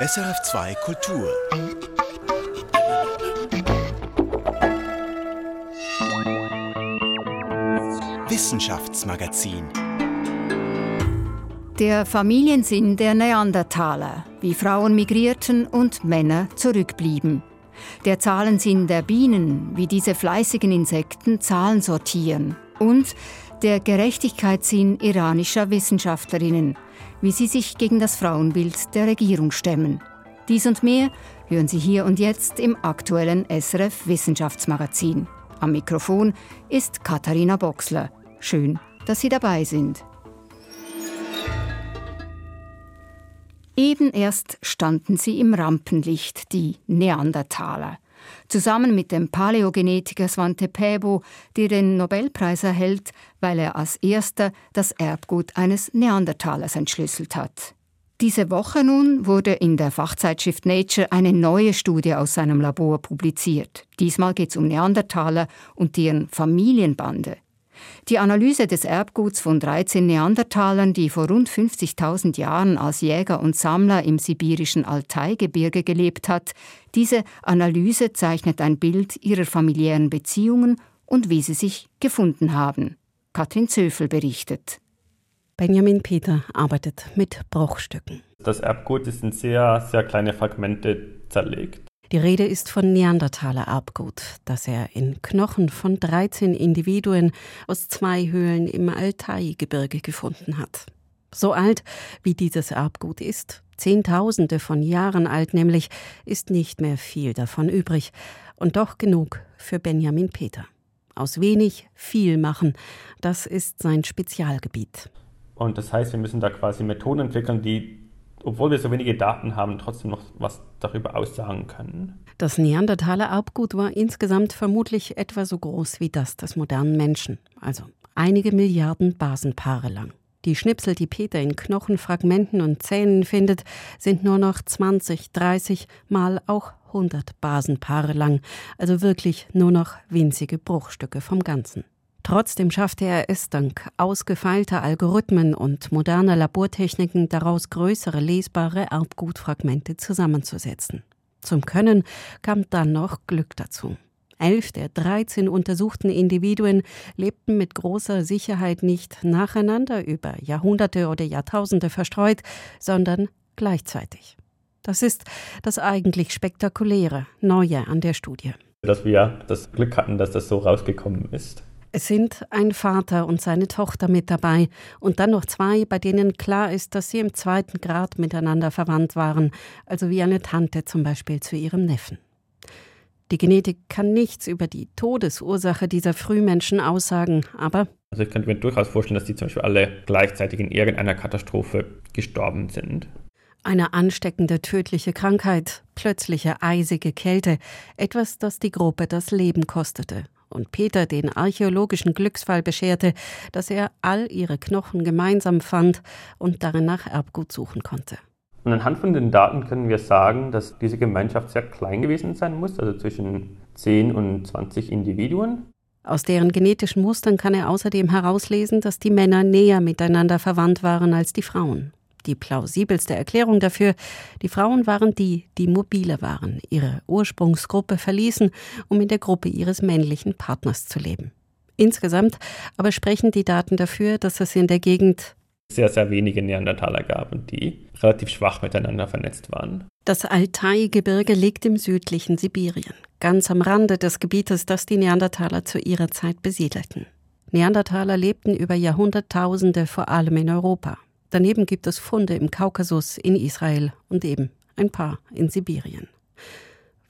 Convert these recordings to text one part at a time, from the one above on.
SRF2 Kultur. Wissenschaftsmagazin. Der Familiensinn der Neandertaler, wie Frauen migrierten und Männer zurückblieben. Der Zahlensinn der Bienen, wie diese fleißigen Insekten Zahlen sortieren. Und der Gerechtigkeitssinn iranischer Wissenschaftlerinnen, wie sie sich gegen das Frauenbild der Regierung stemmen. Dies und mehr hören Sie hier und jetzt im aktuellen SRF Wissenschaftsmagazin. Am Mikrofon ist Katharina Boxler. Schön, dass Sie dabei sind. Eben erst standen sie im Rampenlicht, die Neandertaler. Zusammen mit dem Paläogenetiker Svante Pääbo, der den Nobelpreis erhält, weil er als erster das Erbgut eines Neandertalers entschlüsselt hat. Diese Woche nun wurde in der Fachzeitschrift Nature eine neue Studie aus seinem Labor publiziert. Diesmal geht es um Neandertaler und deren Familienbande. Die Analyse des Erbguts von 13 Neandertalern, die vor rund 50.000 Jahren als Jäger und Sammler im sibirischen Altaigebirge gelebt hat, diese Analyse zeichnet ein Bild ihrer familiären Beziehungen und wie sie sich gefunden haben. Katrin Zöfel berichtet. Benjamin Peter arbeitet mit Bruchstücken. Das Erbgut ist in sehr, sehr kleine Fragmente zerlegt. Die Rede ist von Neandertaler Erbgut, das er in Knochen von 13 Individuen aus zwei Höhlen im Altai-Gebirge gefunden hat. So alt wie dieses Erbgut ist, Zehntausende von Jahren alt nämlich, ist nicht mehr viel davon übrig und doch genug für Benjamin Peter. Aus wenig viel machen, das ist sein Spezialgebiet. Und das heißt, wir müssen da quasi Methoden entwickeln, die obwohl wir so wenige Daten haben, trotzdem noch was darüber aussagen können. Das Neandertaler Erbgut war insgesamt vermutlich etwa so groß wie das des modernen Menschen, also einige Milliarden Basenpaare lang. Die Schnipsel, die Peter in Knochenfragmenten und Zähnen findet, sind nur noch 20, 30 mal auch 100 Basenpaare lang, also wirklich nur noch winzige Bruchstücke vom Ganzen. Trotzdem schaffte er es dank ausgefeilter Algorithmen und moderner Labortechniken daraus größere lesbare Erbgutfragmente zusammenzusetzen. Zum Können kam dann noch Glück dazu. Elf der 13 untersuchten Individuen lebten mit großer Sicherheit nicht nacheinander über Jahrhunderte oder Jahrtausende verstreut, sondern gleichzeitig. Das ist das eigentlich Spektakuläre, Neue an der Studie. Dass wir das Glück hatten, dass das so rausgekommen ist. Es sind ein Vater und seine Tochter mit dabei und dann noch zwei, bei denen klar ist, dass sie im zweiten Grad miteinander verwandt waren, also wie eine Tante zum Beispiel zu ihrem Neffen. Die Genetik kann nichts über die Todesursache dieser Frühmenschen aussagen, aber also ich könnte mir durchaus vorstellen, dass die zum Beispiel alle gleichzeitig in irgendeiner Katastrophe gestorben sind. Eine ansteckende tödliche Krankheit, plötzliche eisige Kälte, etwas, das die Gruppe das Leben kostete und Peter den archäologischen Glücksfall bescherte, dass er all ihre Knochen gemeinsam fand und darin nach Erbgut suchen konnte. Und anhand von den Daten können wir sagen, dass diese Gemeinschaft sehr klein gewesen sein muss, also zwischen 10 und 20 Individuen. Aus deren genetischen Mustern kann er außerdem herauslesen, dass die Männer näher miteinander verwandt waren als die Frauen die plausibelste Erklärung dafür, die Frauen waren die, die mobile waren, ihre Ursprungsgruppe verließen, um in der Gruppe ihres männlichen Partners zu leben. Insgesamt aber sprechen die Daten dafür, dass es in der Gegend sehr, sehr wenige Neandertaler gab und die relativ schwach miteinander vernetzt waren. Das Altai-Gebirge liegt im südlichen Sibirien, ganz am Rande des Gebietes, das die Neandertaler zu ihrer Zeit besiedelten. Neandertaler lebten über Jahrhunderttausende vor allem in Europa. Daneben gibt es Funde im Kaukasus, in Israel und eben ein paar in Sibirien.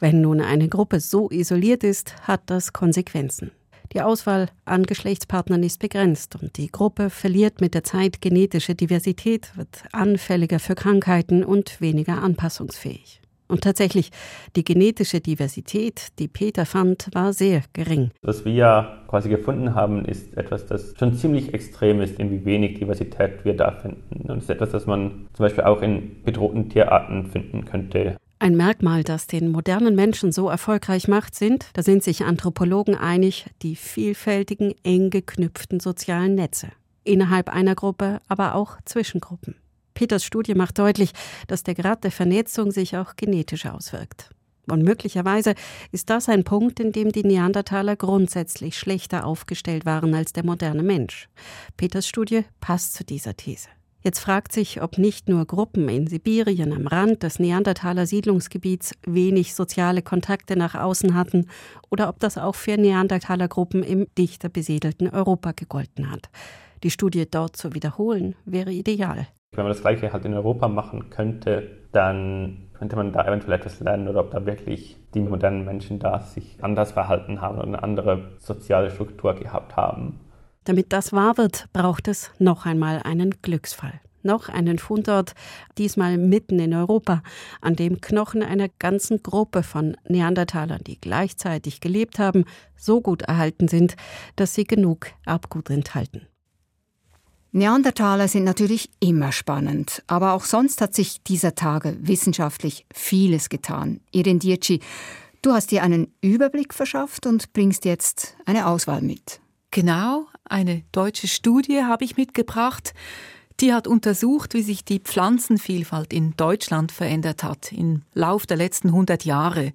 Wenn nun eine Gruppe so isoliert ist, hat das Konsequenzen. Die Auswahl an Geschlechtspartnern ist begrenzt und die Gruppe verliert mit der Zeit genetische Diversität, wird anfälliger für Krankheiten und weniger anpassungsfähig. Und tatsächlich, die genetische Diversität, die Peter fand, war sehr gering. Was wir quasi gefunden haben, ist etwas, das schon ziemlich extrem ist, in wie wenig Diversität wir da finden. Und es ist etwas, das man zum Beispiel auch in bedrohten Tierarten finden könnte. Ein Merkmal, das den modernen Menschen so erfolgreich macht, sind, da sind sich Anthropologen einig, die vielfältigen, eng geknüpften sozialen Netze. Innerhalb einer Gruppe, aber auch zwischen Gruppen. Peters Studie macht deutlich, dass der Grad der Vernetzung sich auch genetisch auswirkt. Und möglicherweise ist das ein Punkt, in dem die Neandertaler grundsätzlich schlechter aufgestellt waren als der moderne Mensch. Peters Studie passt zu dieser These. Jetzt fragt sich, ob nicht nur Gruppen in Sibirien am Rand des Neandertaler Siedlungsgebiets wenig soziale Kontakte nach außen hatten oder ob das auch für Neandertaler Gruppen im dichter besiedelten Europa gegolten hat. Die Studie dort zu wiederholen wäre ideal. Wenn man das Gleiche halt in Europa machen könnte, dann könnte man da eventuell etwas lernen oder ob da wirklich die modernen Menschen da sich anders verhalten haben oder eine andere soziale Struktur gehabt haben. Damit das wahr wird, braucht es noch einmal einen Glücksfall. Noch einen Fundort, diesmal mitten in Europa, an dem Knochen einer ganzen Gruppe von Neandertalern, die gleichzeitig gelebt haben, so gut erhalten sind, dass sie genug Erbgut enthalten. Neandertaler sind natürlich immer spannend, aber auch sonst hat sich dieser Tage wissenschaftlich vieles getan. Irin Dietschi, du hast dir einen Überblick verschafft und bringst jetzt eine Auswahl mit. Genau, eine deutsche Studie habe ich mitgebracht. Die hat untersucht, wie sich die Pflanzenvielfalt in Deutschland verändert hat im Lauf der letzten 100 Jahre.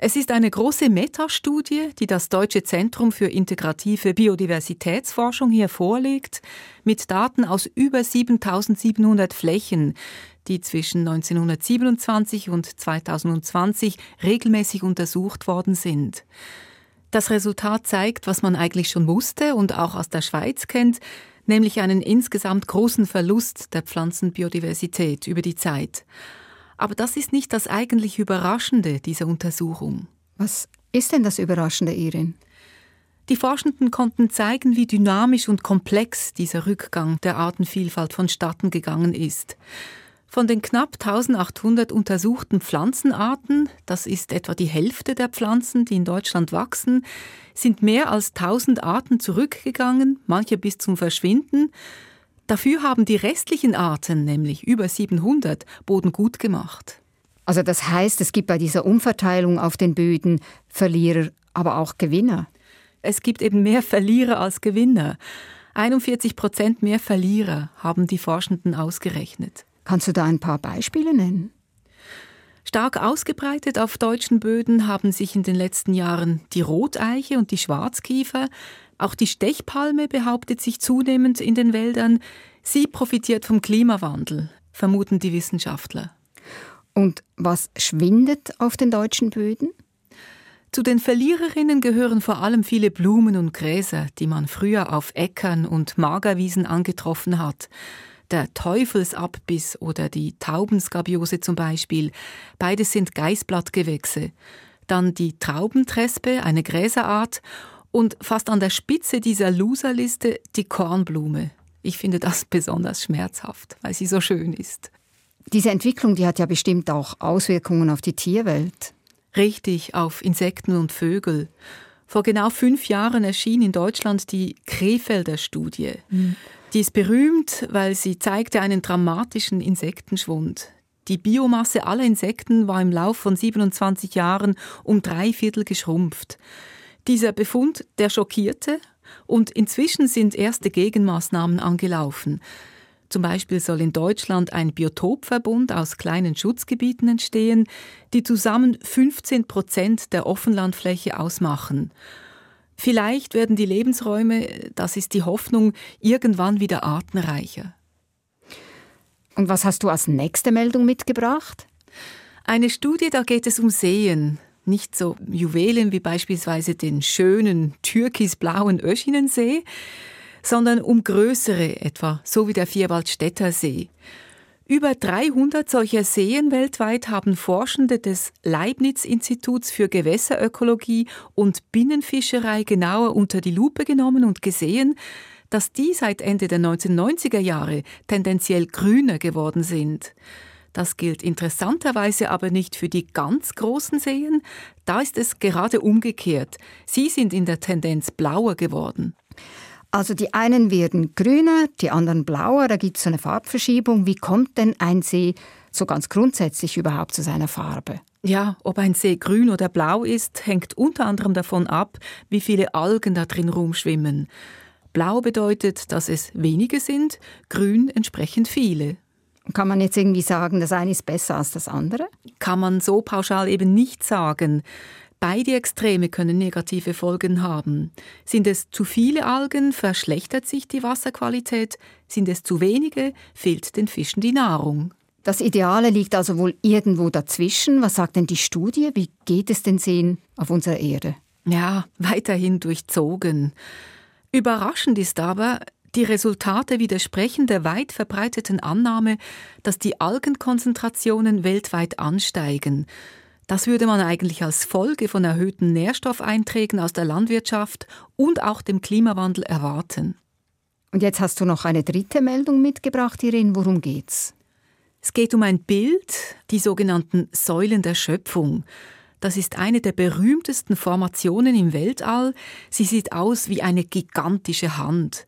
Es ist eine große Metastudie, die das Deutsche Zentrum für integrative Biodiversitätsforschung hier vorlegt, mit Daten aus über 7700 Flächen, die zwischen 1927 und 2020 regelmäßig untersucht worden sind. Das Resultat zeigt, was man eigentlich schon wusste und auch aus der Schweiz kennt, nämlich einen insgesamt großen Verlust der Pflanzenbiodiversität über die Zeit. Aber das ist nicht das eigentlich Überraschende dieser Untersuchung. Was ist denn das Überraschende, Irin? Die Forschenden konnten zeigen, wie dynamisch und komplex dieser Rückgang der Artenvielfalt vonstatten gegangen ist. Von den knapp 1800 untersuchten Pflanzenarten, das ist etwa die Hälfte der Pflanzen, die in Deutschland wachsen, sind mehr als 1000 Arten zurückgegangen, manche bis zum Verschwinden, Dafür haben die restlichen Arten, nämlich über 700, Boden gut gemacht. Also das heißt, es gibt bei dieser Umverteilung auf den Böden Verlierer, aber auch Gewinner. Es gibt eben mehr Verlierer als Gewinner. 41 Prozent mehr Verlierer haben die Forschenden ausgerechnet. Kannst du da ein paar Beispiele nennen? Stark ausgebreitet auf deutschen Böden haben sich in den letzten Jahren die Roteiche und die Schwarzkiefer, auch die Stechpalme behauptet sich zunehmend in den Wäldern. Sie profitiert vom Klimawandel, vermuten die Wissenschaftler. Und was schwindet auf den deutschen Böden? Zu den Verliererinnen gehören vor allem viele Blumen und Gräser, die man früher auf Äckern und Magerwiesen angetroffen hat. Der Teufelsabbiss oder die Taubenskabiose zum Beispiel. Beides sind Geißblattgewächse. Dann die Traubentrespe, eine Gräserart, und fast an der Spitze dieser Loserliste die Kornblume. Ich finde das besonders schmerzhaft, weil sie so schön ist. Diese Entwicklung, die hat ja bestimmt auch Auswirkungen auf die Tierwelt. Richtig, auf Insekten und Vögel. Vor genau fünf Jahren erschien in Deutschland die Krefelder Studie. Mhm. Die ist berühmt, weil sie zeigte einen dramatischen Insektenschwund. Die Biomasse aller Insekten war im Lauf von 27 Jahren um drei Viertel geschrumpft. Dieser Befund, der schockierte und inzwischen sind erste Gegenmaßnahmen angelaufen. Zum Beispiel soll in Deutschland ein Biotopverbund aus kleinen Schutzgebieten entstehen, die zusammen 15 Prozent der Offenlandfläche ausmachen. Vielleicht werden die Lebensräume, das ist die Hoffnung, irgendwann wieder artenreicher. Und was hast du als nächste Meldung mitgebracht? Eine Studie, da geht es um Seen nicht so Juwelen wie beispielsweise den schönen türkisblauen Öschinensee, sondern um größere etwa, so wie der Vierwaldstätter See. Über 300 solcher Seen weltweit haben Forschende des Leibniz-Instituts für Gewässerökologie und Binnenfischerei genauer unter die Lupe genommen und gesehen, dass die seit Ende der 1990er Jahre tendenziell grüner geworden sind. Das gilt interessanterweise aber nicht für die ganz großen Seen. Da ist es gerade umgekehrt. Sie sind in der Tendenz blauer geworden. Also die einen werden grüner, die anderen blauer, da gibt es so eine Farbverschiebung. Wie kommt denn ein See so ganz grundsätzlich überhaupt zu seiner Farbe? Ja, ob ein See grün oder blau ist, hängt unter anderem davon ab, wie viele Algen da drin rumschwimmen. Blau bedeutet, dass es wenige sind, grün entsprechend viele. Kann man jetzt irgendwie sagen, das eine ist besser als das andere? Kann man so pauschal eben nicht sagen. Beide Extreme können negative Folgen haben. Sind es zu viele Algen, verschlechtert sich die Wasserqualität. Sind es zu wenige, fehlt den Fischen die Nahrung. Das Ideale liegt also wohl irgendwo dazwischen. Was sagt denn die Studie? Wie geht es den Seen auf unserer Erde? Ja, weiterhin durchzogen. Überraschend ist aber, die Resultate widersprechen der weit verbreiteten Annahme, dass die Algenkonzentrationen weltweit ansteigen. Das würde man eigentlich als Folge von erhöhten Nährstoffeinträgen aus der Landwirtschaft und auch dem Klimawandel erwarten. Und jetzt hast du noch eine dritte Meldung mitgebracht, Irene. Worum geht's? Es geht um ein Bild, die sogenannten Säulen der Schöpfung. Das ist eine der berühmtesten Formationen im Weltall. Sie sieht aus wie eine gigantische Hand.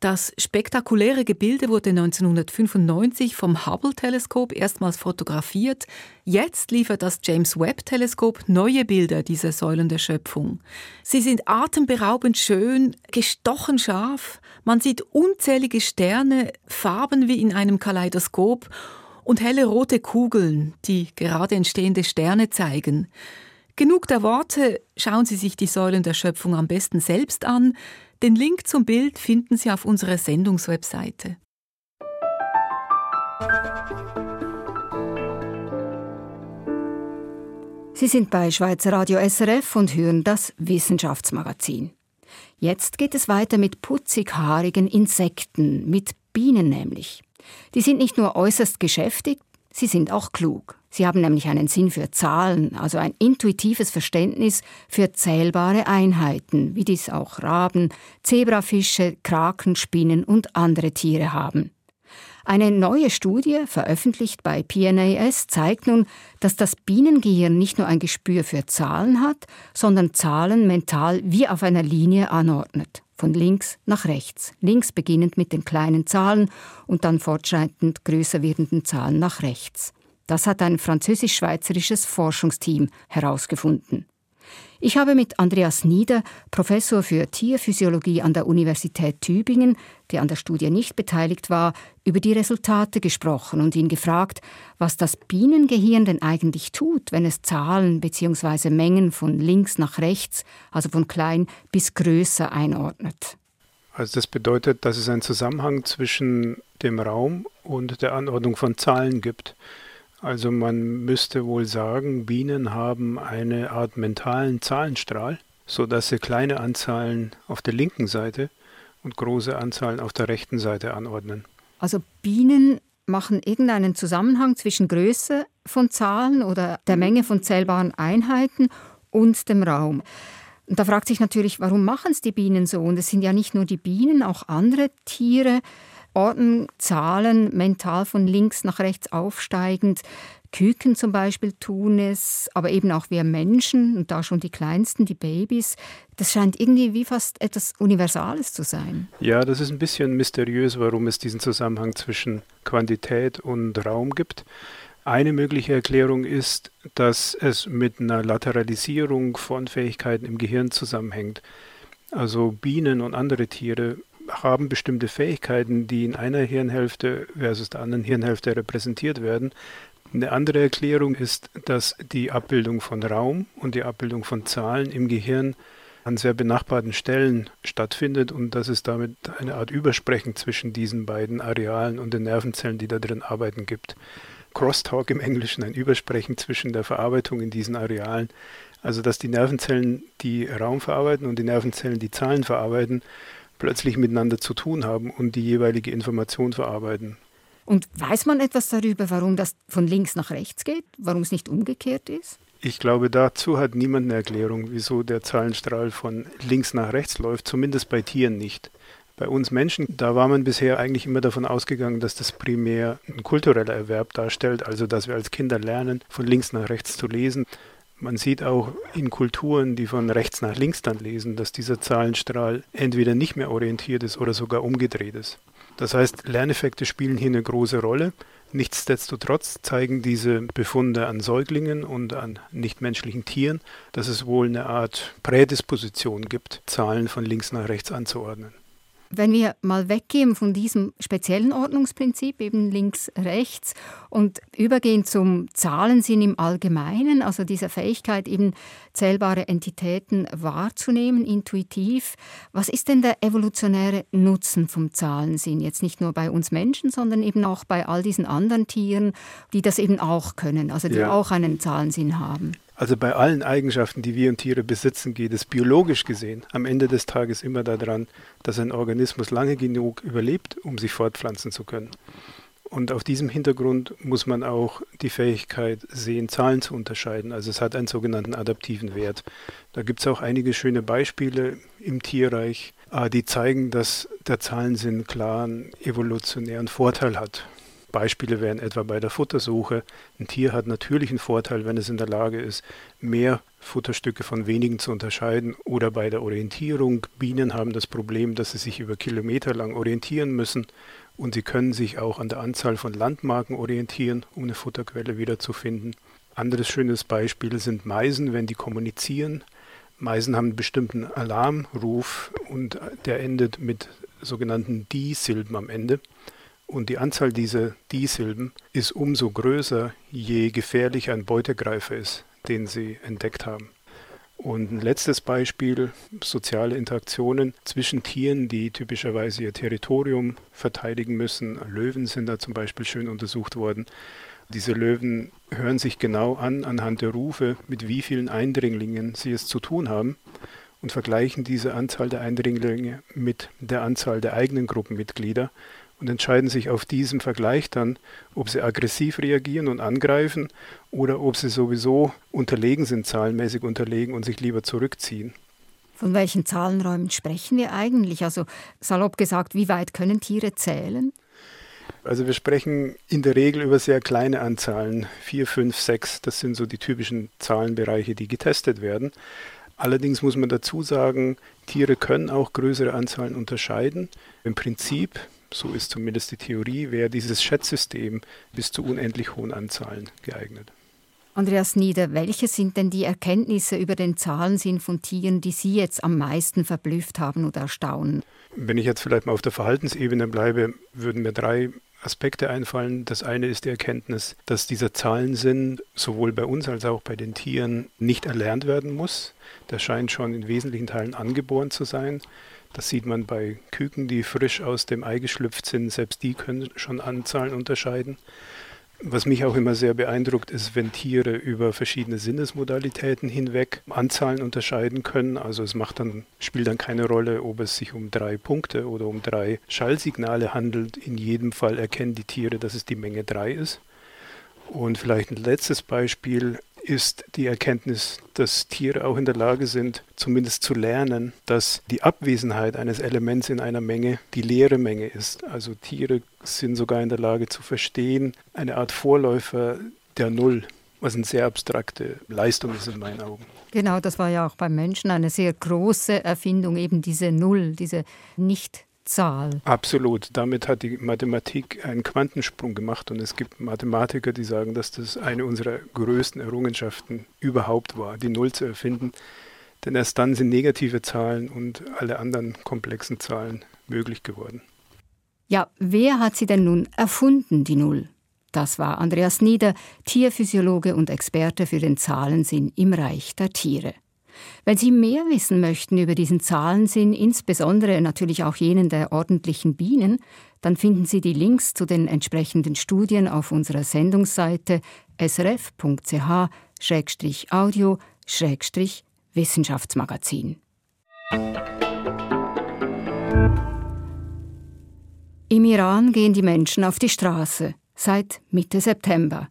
Das spektakuläre Gebilde wurde 1995 vom Hubble-Teleskop erstmals fotografiert. Jetzt liefert das James Webb-Teleskop neue Bilder dieser Säulen der Schöpfung. Sie sind atemberaubend schön, gestochen scharf. Man sieht unzählige Sterne, Farben wie in einem Kaleidoskop und helle rote Kugeln, die gerade entstehende Sterne zeigen. Genug der Worte, schauen Sie sich die Säulen der Schöpfung am besten selbst an. Den Link zum Bild finden Sie auf unserer Sendungswebseite. Sie sind bei Schweizer Radio SRF und hören das Wissenschaftsmagazin. Jetzt geht es weiter mit putzighaarigen Insekten, mit Bienen nämlich. Die sind nicht nur äußerst geschäftig, sie sind auch klug. Sie haben nämlich einen Sinn für Zahlen, also ein intuitives Verständnis für zählbare Einheiten, wie dies auch Raben, Zebrafische, Kraken, Spinnen und andere Tiere haben. Eine neue Studie, veröffentlicht bei PNAS, zeigt nun, dass das Bienengehirn nicht nur ein Gespür für Zahlen hat, sondern Zahlen mental wie auf einer Linie anordnet. Von links nach rechts. Links beginnend mit den kleinen Zahlen und dann fortschreitend größer werdenden Zahlen nach rechts. Das hat ein französisch-schweizerisches Forschungsteam herausgefunden. Ich habe mit Andreas Nieder, Professor für Tierphysiologie an der Universität Tübingen, der an der Studie nicht beteiligt war, über die Resultate gesprochen und ihn gefragt, was das Bienengehirn denn eigentlich tut, wenn es Zahlen bzw. Mengen von links nach rechts, also von klein bis größer einordnet. Also das bedeutet, dass es einen Zusammenhang zwischen dem Raum und der Anordnung von Zahlen gibt. Also man müsste wohl sagen, Bienen haben eine Art mentalen Zahlenstrahl, sodass sie kleine Anzahlen auf der linken Seite und große Anzahlen auf der rechten Seite anordnen. Also Bienen machen irgendeinen Zusammenhang zwischen Größe von Zahlen oder der Menge von zählbaren Einheiten und dem Raum. Und da fragt sich natürlich, warum machen es die Bienen so? Und es sind ja nicht nur die Bienen, auch andere Tiere ordnen Zahlen mental von links nach rechts aufsteigend. Küken zum Beispiel tun es, aber eben auch wir Menschen und da schon die Kleinsten, die Babys. Das scheint irgendwie wie fast etwas Universales zu sein. Ja, das ist ein bisschen mysteriös, warum es diesen Zusammenhang zwischen Quantität und Raum gibt. Eine mögliche Erklärung ist, dass es mit einer Lateralisierung von Fähigkeiten im Gehirn zusammenhängt. Also Bienen und andere Tiere haben bestimmte Fähigkeiten, die in einer Hirnhälfte versus der anderen Hirnhälfte repräsentiert werden. Eine andere Erklärung ist, dass die Abbildung von Raum und die Abbildung von Zahlen im Gehirn an sehr benachbarten Stellen stattfindet und dass es damit eine Art Übersprechen zwischen diesen beiden Arealen und den Nervenzellen, die da drin arbeiten, gibt. Crosstalk im Englischen, ein Übersprechen zwischen der Verarbeitung in diesen Arealen. Also dass die Nervenzellen, die Raum verarbeiten und die Nervenzellen, die Zahlen verarbeiten, plötzlich miteinander zu tun haben und die jeweilige Information verarbeiten. Und weiß man etwas darüber, warum das von links nach rechts geht, warum es nicht umgekehrt ist? Ich glaube, dazu hat niemand eine Erklärung, wieso der Zahlenstrahl von links nach rechts läuft, zumindest bei Tieren nicht. Bei uns Menschen, da war man bisher eigentlich immer davon ausgegangen, dass das primär ein kultureller Erwerb darstellt, also dass wir als Kinder lernen, von links nach rechts zu lesen. Man sieht auch in Kulturen, die von rechts nach links dann lesen, dass dieser Zahlenstrahl entweder nicht mehr orientiert ist oder sogar umgedreht ist. Das heißt, Lerneffekte spielen hier eine große Rolle. Nichtsdestotrotz zeigen diese Befunde an Säuglingen und an nichtmenschlichen Tieren, dass es wohl eine Art Prädisposition gibt, Zahlen von links nach rechts anzuordnen. Wenn wir mal weggehen von diesem speziellen Ordnungsprinzip, eben links, rechts, und übergehen zum Zahlensinn im Allgemeinen, also dieser Fähigkeit, eben zählbare Entitäten wahrzunehmen, intuitiv, was ist denn der evolutionäre Nutzen vom Zahlensinn? Jetzt nicht nur bei uns Menschen, sondern eben auch bei all diesen anderen Tieren, die das eben auch können, also die ja. auch einen Zahlensinn haben. Also bei allen Eigenschaften, die wir und Tiere besitzen, geht es biologisch gesehen am Ende des Tages immer daran, dass ein Organismus lange genug überlebt, um sich fortpflanzen zu können. Und auf diesem Hintergrund muss man auch die Fähigkeit sehen, Zahlen zu unterscheiden. Also es hat einen sogenannten adaptiven Wert. Da gibt es auch einige schöne Beispiele im Tierreich, äh, die zeigen, dass der Zahlensinn klaren evolutionären Vorteil hat. Beispiele wären etwa bei der Futtersuche. Ein Tier hat natürlich einen Vorteil, wenn es in der Lage ist, mehr Futterstücke von wenigen zu unterscheiden. Oder bei der Orientierung. Bienen haben das Problem, dass sie sich über Kilometer lang orientieren müssen. Und sie können sich auch an der Anzahl von Landmarken orientieren, um eine Futterquelle wiederzufinden. Anderes schönes Beispiel sind Meisen, wenn die kommunizieren. Meisen haben einen bestimmten Alarmruf und der endet mit sogenannten Die-Silben am Ende. Und die Anzahl dieser Die-Silben ist umso größer, je gefährlicher ein Beutegreifer ist, den sie entdeckt haben. Und ein letztes Beispiel, soziale Interaktionen zwischen Tieren, die typischerweise ihr Territorium verteidigen müssen. Löwen sind da zum Beispiel schön untersucht worden. Diese Löwen hören sich genau an anhand der Rufe, mit wie vielen Eindringlingen sie es zu tun haben und vergleichen diese Anzahl der Eindringlinge mit der Anzahl der eigenen Gruppenmitglieder und entscheiden sich auf diesem Vergleich dann, ob sie aggressiv reagieren und angreifen oder ob sie sowieso unterlegen sind, zahlenmäßig unterlegen und sich lieber zurückziehen. Von welchen Zahlenräumen sprechen wir eigentlich? Also salopp gesagt, wie weit können Tiere zählen? Also wir sprechen in der Regel über sehr kleine Anzahlen, vier, fünf, sechs. Das sind so die typischen Zahlenbereiche, die getestet werden. Allerdings muss man dazu sagen, Tiere können auch größere Anzahlen unterscheiden. Im Prinzip so ist zumindest die Theorie, wäre dieses Schätzsystem bis zu unendlich hohen Anzahlen geeignet. Andreas Nieder, welche sind denn die Erkenntnisse über den Zahlensinn von Tieren, die Sie jetzt am meisten verblüfft haben oder erstaunen? Wenn ich jetzt vielleicht mal auf der Verhaltensebene bleibe, würden mir drei Aspekte einfallen. Das eine ist die Erkenntnis, dass dieser Zahlensinn sowohl bei uns als auch bei den Tieren nicht erlernt werden muss. Der scheint schon in wesentlichen Teilen angeboren zu sein. Das sieht man bei Küken, die frisch aus dem Ei geschlüpft sind. Selbst die können schon Anzahlen unterscheiden. Was mich auch immer sehr beeindruckt, ist, wenn Tiere über verschiedene Sinnesmodalitäten hinweg Anzahlen unterscheiden können. Also es macht dann, spielt dann keine Rolle, ob es sich um drei Punkte oder um drei Schallsignale handelt. In jedem Fall erkennen die Tiere, dass es die Menge drei ist. Und vielleicht ein letztes Beispiel ist die Erkenntnis, dass Tiere auch in der Lage sind, zumindest zu lernen, dass die Abwesenheit eines Elements in einer Menge die leere Menge ist. Also Tiere sind sogar in der Lage zu verstehen, eine Art Vorläufer der Null, was eine sehr abstrakte Leistung ist in meinen Augen. Genau, das war ja auch beim Menschen eine sehr große Erfindung, eben diese Null, diese nicht Zahl. Absolut. Damit hat die Mathematik einen Quantensprung gemacht und es gibt Mathematiker, die sagen, dass das eine unserer größten Errungenschaften überhaupt war, die Null zu erfinden. Denn erst dann sind negative Zahlen und alle anderen komplexen Zahlen möglich geworden. Ja, wer hat sie denn nun erfunden, die Null? Das war Andreas Nieder, Tierphysiologe und Experte für den Zahlensinn im Reich der Tiere. Wenn Sie mehr wissen möchten über diesen Zahlensinn, insbesondere natürlich auch jenen der ordentlichen Bienen, dann finden Sie die Links zu den entsprechenden Studien auf unserer Sendungsseite srf.ch-audio-wissenschaftsmagazin. Im Iran gehen die Menschen auf die Straße seit Mitte September.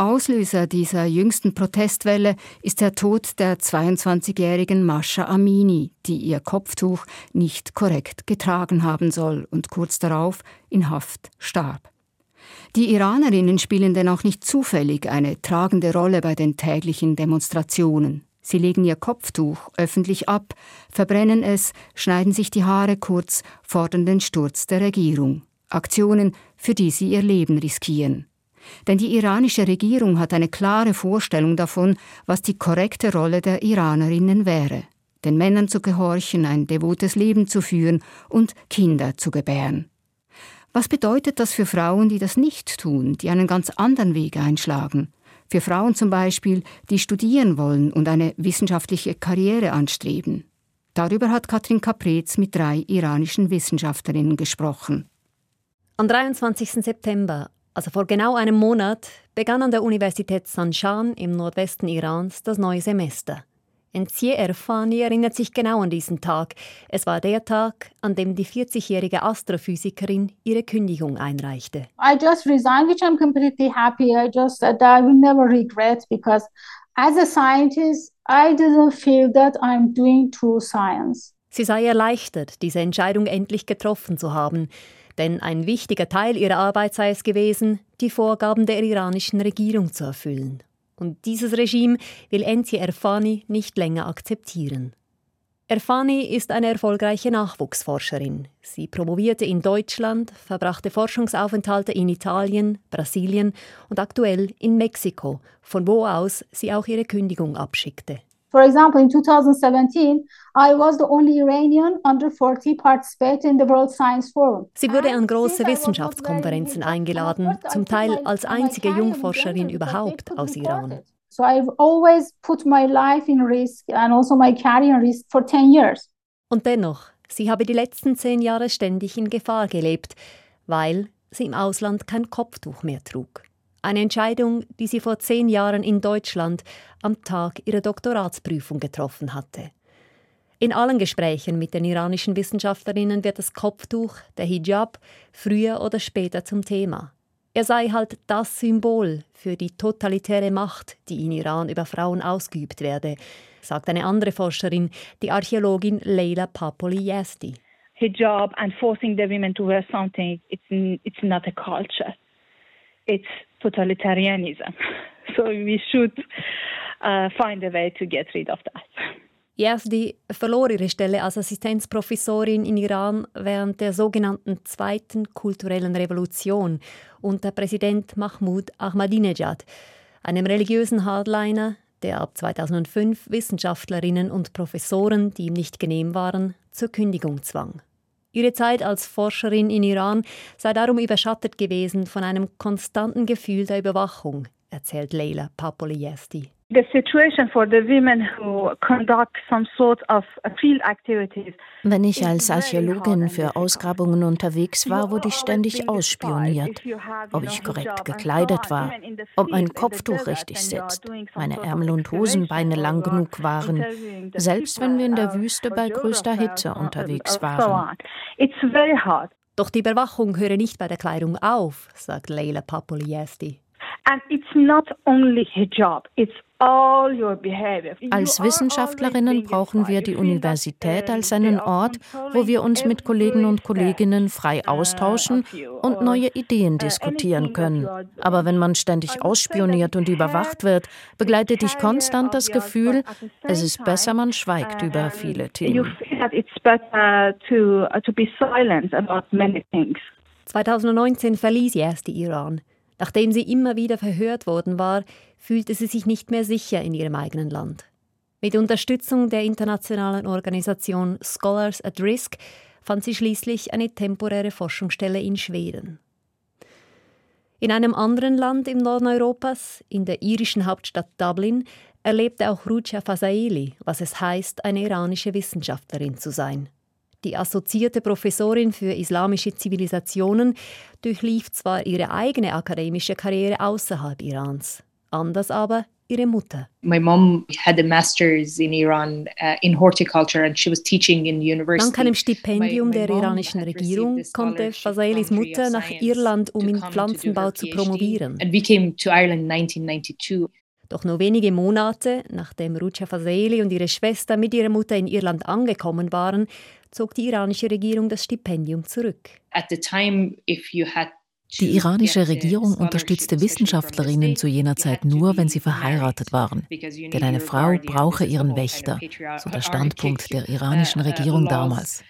Auslöser dieser jüngsten Protestwelle ist der Tod der 22-jährigen Mascha Amini, die ihr Kopftuch nicht korrekt getragen haben soll und kurz darauf in Haft starb. Die Iranerinnen spielen denn auch nicht zufällig eine tragende Rolle bei den täglichen Demonstrationen. Sie legen ihr Kopftuch öffentlich ab, verbrennen es, schneiden sich die Haare kurz, fordern den Sturz der Regierung. Aktionen, für die sie ihr Leben riskieren. Denn die iranische Regierung hat eine klare Vorstellung davon, was die korrekte Rolle der Iranerinnen wäre. den Männern zu gehorchen, ein devotes Leben zu führen und Kinder zu gebären. Was bedeutet das für Frauen, die das nicht tun, die einen ganz anderen Weg einschlagen? Für Frauen zum Beispiel, die studieren wollen und eine wissenschaftliche Karriere anstreben. Darüber hat Katrin Caprez mit drei iranischen Wissenschaftlerinnen gesprochen. Am 23. September, also vor genau einem Monat, begann an der Universität Sanshan im Nordwesten Irans das neue Semester. Enzie Erfani erinnert sich genau an diesen Tag. Es war der Tag, an dem die 40-jährige Astrophysikerin ihre Kündigung einreichte. I just resigned, which I'm completely happy. I just that I will never regret because as a scientist, I didn't feel that I'm doing true science. Sie sei erleichtert, diese Entscheidung endlich getroffen zu haben, denn ein wichtiger Teil ihrer Arbeit sei es gewesen, die Vorgaben der iranischen Regierung zu erfüllen. Und dieses Regime will Enzi Erfani nicht länger akzeptieren. Erfani ist eine erfolgreiche Nachwuchsforscherin. Sie promovierte in Deutschland, verbrachte Forschungsaufenthalte in Italien, Brasilien und aktuell in Mexiko, von wo aus sie auch ihre Kündigung abschickte. For example, in 2017, I was the only Iranian under 40 participating in the World Science Forum. Sie wurde an große Wissenschaftskonferenzen eingeladen, zum Teil als einzige Jungforscherin überhaupt aus Iran. So I've always put my life in risk and also my career in risk for 10 years. Und dennoch, sie habe die letzten zehn Jahre ständig in Gefahr gelebt, weil sie im Ausland kein Kopftuch mehr trug. Eine Entscheidung, die sie vor zehn Jahren in Deutschland am Tag ihrer Doktoratsprüfung getroffen hatte. In allen Gesprächen mit den iranischen Wissenschaftlerinnen wird das Kopftuch, der Hijab, früher oder später zum Thema. Er sei halt das Symbol für die totalitäre Macht, die in Iran über Frauen ausgeübt werde, sagt eine andere Forscherin, die Archäologin Leila Papoli-Yasti. Hijab and forcing the women to wear something, it's, it's not a culture. It's totalitarianism. So we should uh, find a way to get rid of that. Yazdi verlor ihre Stelle als Assistenzprofessorin in Iran während der sogenannten Zweiten kulturellen Revolution unter Präsident Mahmoud Ahmadinejad, einem religiösen Hardliner, der ab 2005 Wissenschaftlerinnen und Professoren, die ihm nicht genehm waren, zur Kündigung zwang. Ihre Zeit als Forscherin in Iran sei darum überschattet gewesen von einem konstanten Gefühl der Überwachung, erzählt Leila Papoliesti. The situation for the women who conduct some sort of field activities wenn ich als Archäologin für Ausgrabungen unterwegs war, wurde ich ständig ausspioniert, ob ich korrekt gekleidet war, ob mein Kopftuch richtig sitzt, meine Ärmel und Hosenbeine lang genug waren, selbst wenn wir in der Wüste bei größter Hitze unterwegs waren. Doch die Überwachung höre nicht bei der Kleidung auf, sagt Leila Papoliesti. And it's not only hijab, it's als Wissenschaftlerinnen brauchen wir die Universität als einen Ort, wo wir uns mit Kollegen und Kolleginnen frei uh, austauschen und neue Ideen uh, diskutieren können. Aber wenn man ständig ausspioniert und überwacht wird, begleitet dich konstant das Gefühl, es ist besser, man schweigt über uh, viele Themen. 2019 verließ sie erst die Iran. Nachdem sie immer wieder verhört worden war, fühlte sie sich nicht mehr sicher in ihrem eigenen Land. Mit Unterstützung der internationalen Organisation Scholars at Risk fand sie schließlich eine temporäre Forschungsstelle in Schweden. In einem anderen Land im Norden Europas, in der irischen Hauptstadt Dublin, erlebte auch Rucha Fasaeli, was es heißt, eine iranische Wissenschaftlerin zu sein. Die assoziierte Professorin für islamische Zivilisationen durchlief zwar ihre eigene akademische Karriere außerhalb Irans, anders aber ihre Mutter. My mom had a master's in Iran in horticulture and she was teaching in university. Dank einem Stipendium der iranischen Regierung konnte Fasaelis Mutter nach Irland, um in Pflanzenbau zu promovieren. And we came to Ireland in 1992. Doch nur wenige Monate, nachdem Rucha Faseli und ihre Schwester mit ihrer Mutter in Irland angekommen waren, zog die iranische Regierung das Stipendium zurück. At the time, if you had Die iranische Regierung unterstützte Wissenschaftlerinnen zu jener Zeit nur, wenn sie verheiratet waren. Denn eine Frau brauche ihren Wächter, so der Standpunkt der iranischen Regierung damals.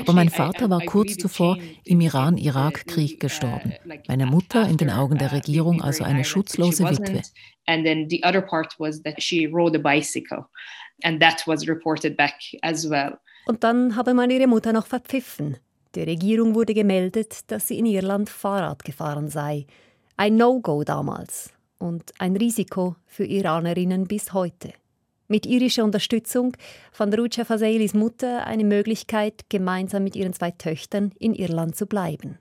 Aber mein Vater war kurz zuvor im Iran-Irak-Krieg gestorben. Meine Mutter in den Augen der Regierung also eine schutzlose Witwe. Und dann habe man ihre Mutter noch verpfiffen. Der Regierung wurde gemeldet, dass sie in Irland Fahrrad gefahren sei. Ein No-Go damals und ein Risiko für Iranerinnen bis heute. Mit irischer Unterstützung fand Rucha Faselis Mutter eine Möglichkeit, gemeinsam mit ihren zwei Töchtern in Irland zu bleiben.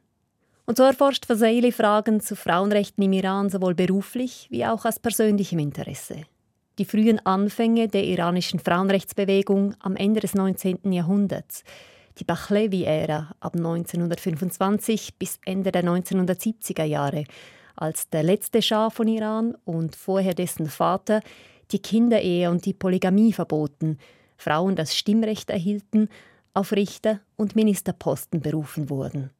Und so erforscht Faseili Fragen zu Frauenrechten im Iran sowohl beruflich wie auch aus persönlichem Interesse. Die frühen Anfänge der iranischen Frauenrechtsbewegung am Ende des 19. Jahrhunderts – die Bachlevi-Ära ab 1925 bis Ende der 1970er Jahre, als der letzte Schah von Iran und vorher dessen Vater die Kinderehe und die Polygamie verboten, Frauen das Stimmrecht erhielten, auf Richter und Ministerposten berufen wurden.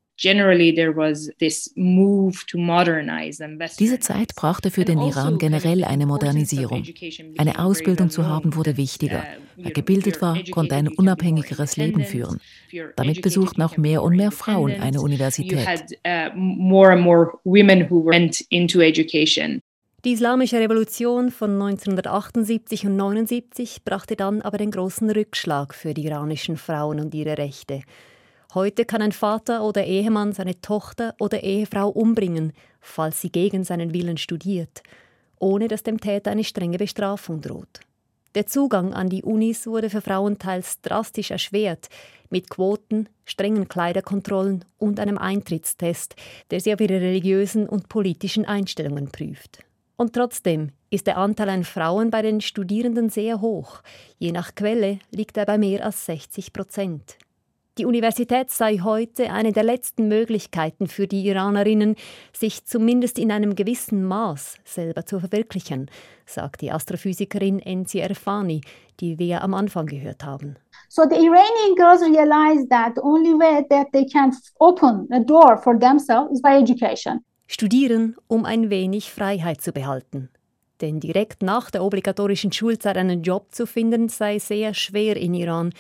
Diese Zeit brachte für den Iran also generell eine Modernisierung. Eine Ausbildung zu haben wurde wichtiger. Uh, Wer gebildet war, konnte ein unabhängigeres Leben führen. Damit besuchten auch mehr und mehr Frauen eine Universität. Uh, Die Islamische Revolution von 1978 und 1979 brachte dann aber den großen Rückschlag für die iranischen Frauen und ihre Rechte. Heute kann ein Vater oder Ehemann seine Tochter oder Ehefrau umbringen, falls sie gegen seinen Willen studiert, ohne dass dem Täter eine strenge Bestrafung droht. Der Zugang an die Unis wurde für Frauen teils drastisch erschwert, mit Quoten, strengen Kleiderkontrollen und einem Eintrittstest, der sie auf ihre religiösen und politischen Einstellungen prüft. Und trotzdem ist der Anteil an Frauen bei den Studierenden sehr hoch. Je nach Quelle liegt er bei mehr als 60 Prozent. Die Universität sei heute eine der letzten Möglichkeiten für die Iranerinnen, sich zumindest in einem gewissen Maß selber zu verwirklichen, sagt die Astrophysikerin Enzi Erfani, die wir am Anfang gehört haben. So the Iranian girls realize that the only way that they can open a door for themselves is by education. Studieren, um ein wenig Freiheit zu behalten. Denn direkt nach der obligatorischen Schulzeit einen Job zu finden, sei sehr schwer in Iran.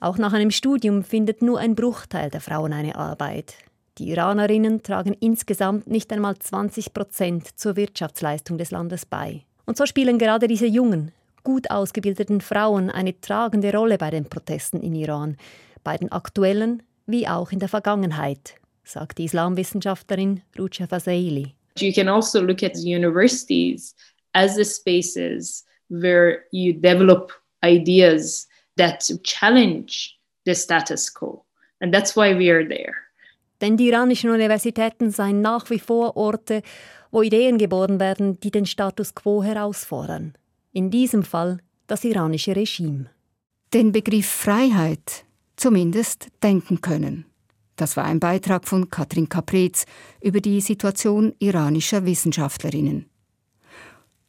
Auch nach einem Studium findet nur ein Bruchteil der Frauen eine Arbeit. Die Iranerinnen tragen insgesamt nicht einmal 20 Prozent zur Wirtschaftsleistung des Landes bei. Und so spielen gerade diese jungen, gut ausgebildeten Frauen eine tragende Rolle bei den Protesten in Iran, bei den aktuellen wie auch in der Vergangenheit, sagt die Islamwissenschaftlerin Rucha Faseili. You can also look at universities as the spaces where you develop ideas that challenge the status quo. And that's why we are there. Denn die iranischen Universitäten seien nach wie vor Orte, wo Ideen geboren werden, die den Status quo herausfordern. In diesem Fall das iranische Regime. Den Begriff Freiheit zumindest denken können. Das war ein Beitrag von Katrin Caprez über die Situation iranischer Wissenschaftlerinnen.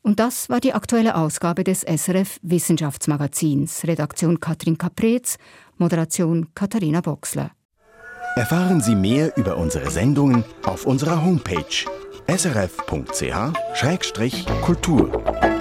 Und das war die aktuelle Ausgabe des SRF Wissenschaftsmagazins. Redaktion Katrin Caprez, Moderation Katharina Boxler. Erfahren Sie mehr über unsere Sendungen auf unserer Homepage srf.ch-kultur.